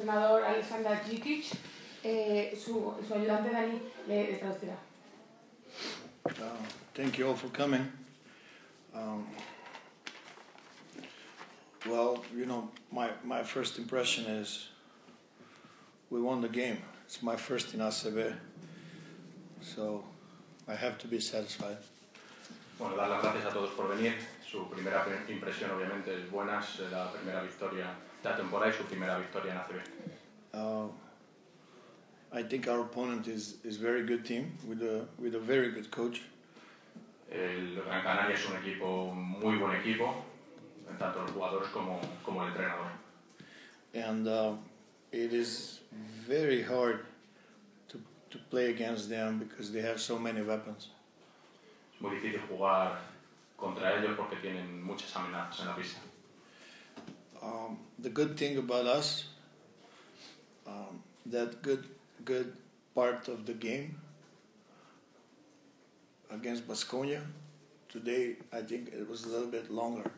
Entrenador Alexander Jikic, eh, su, su ayudante Dani le traducirá. Uh, thank you all for coming. Um, well, you know, my, my first impression is we won the game. It's my first in ACB, so I have to be satisfied. Bueno, dar las gracias a todos por venir. Su primera impresión, obviamente, es buena. Es la primera victoria de la temporada y su primera victoria en ACB. Uh, I think our opponent is is very good team with a with a very good coach. El Gran Canaria es un equipo, muy buen equipo, tanto los jugadores como, como el entrenador. and uh, it is very hard to, to play against them because they have so many weapons. Es muy difícil jugar contra ellos porque tienen muchas amenazas en la pista. Um, the good thing about us, um, that good good part of the game against Basconia, today I think it was a little bit longer.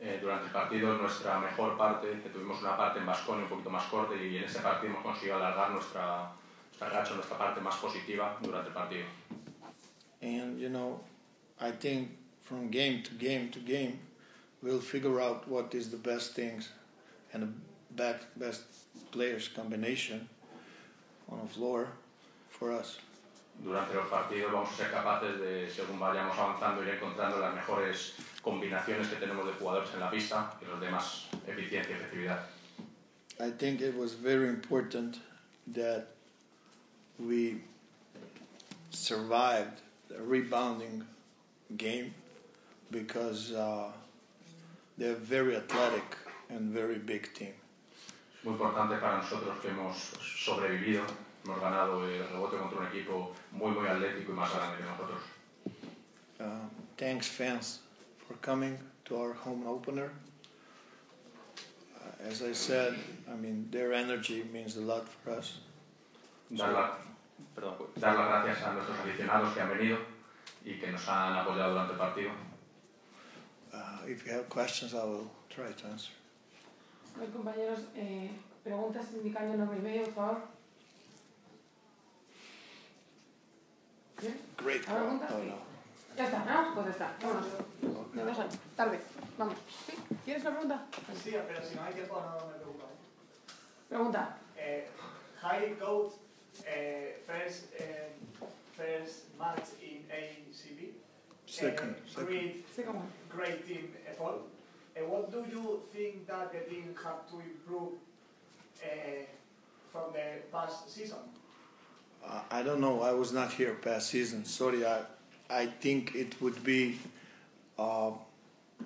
Eh, durante el partido, nuestra mejor parte, tuvimos una parte en Basconia un poquito más corta y en ese partido hemos conseguido alargar nuestra, nuestra racha, nuestra parte más positiva durante el partido. And you know, I think from game to game to game, we'll figure out what is the best things and the best best players combination on the floor for us. Durante los partidos vamos a ser capaces de, según vayamos avanzando, ir encontrando las mejores combinaciones que tenemos de jugadores en la pista y los demás eficiencia y efectividad. I think it was very important that we survived the rebounding game because uh, they're very athletic and very big team. Muy importante para nosotros que hemos sobrevivido, hemos ganado el rebote contra un equipo muy, muy atlético y más grande que nosotros. Uh, thanks, fans, for coming to our home opener. Uh, as I said, I mean, their energy means a lot for us. Dar, la- perdón, dar las gracias a nuestros aficionados que han venido y que nos han apoyado durante el partido. Uh, if you have questions, I will try to answer. Compañeros, eh, preguntas indicando nombre y medio, por favor. ¿Bien? Great. Oh, Sí. no. Ya está, ¿no? Pues está, vámonos. No, no sé, tarde, vamos. ¿Sí? ¿Quieres una pregunta? Sí, pero si no hay tiempo no me preocupa. Pregunta. Eh, high coach, eh, first, eh, first match in ACB. Second, second. Great, Second one. great team effort. Eh, what do you think that the team have to improve eh, from the past season? Uh, I don't know. I was not here past season. Sorry. I, I think it would be uh,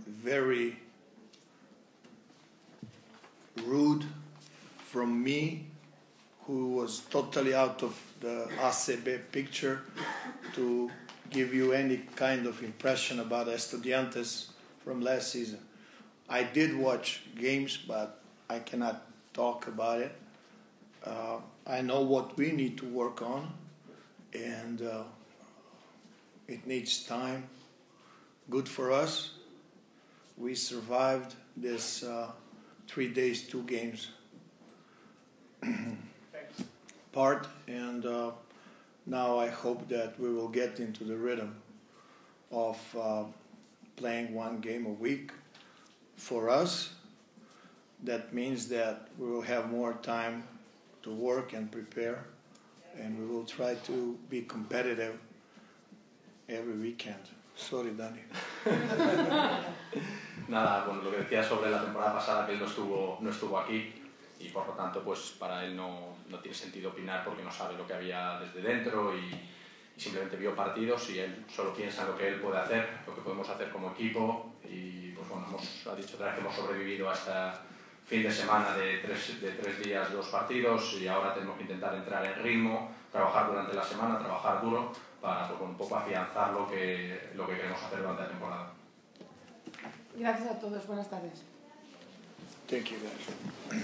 very rude from me, who was totally out of the ACB picture, to give you any kind of impression about Estudiantes from last season. I did watch games, but I cannot talk about it. Uh, I know what we need to work on, and uh, it needs time. Good for us. We survived this uh, three days, two games part, and uh, now I hope that we will get into the rhythm of uh, playing one game a week. For us, that means that we will have more time to work and prepare, and we will try to be competitive every weekend. Sorry, Danny. Nada, bueno, lo que decía sobre la temporada pasada, que él no estuvo, no estuvo aquí y por lo tanto pues para él no, no tiene sentido opinar porque no sabe lo que había desde dentro y, y, simplemente vio partidos y él solo piensa lo que él puede hacer, lo que podemos hacer como equipo y pues bueno, hemos, ha dicho otra vez que hemos sobrevivido hasta fin de semana de tres, de tres días, dos partidos y ahora tenemos que intentar entrar en ritmo, trabajar durante la semana, trabajar duro para pues, un poco afianzar lo que, lo que queremos hacer durante la temporada. Gracias a todos, buenas tardes. Thank you guys.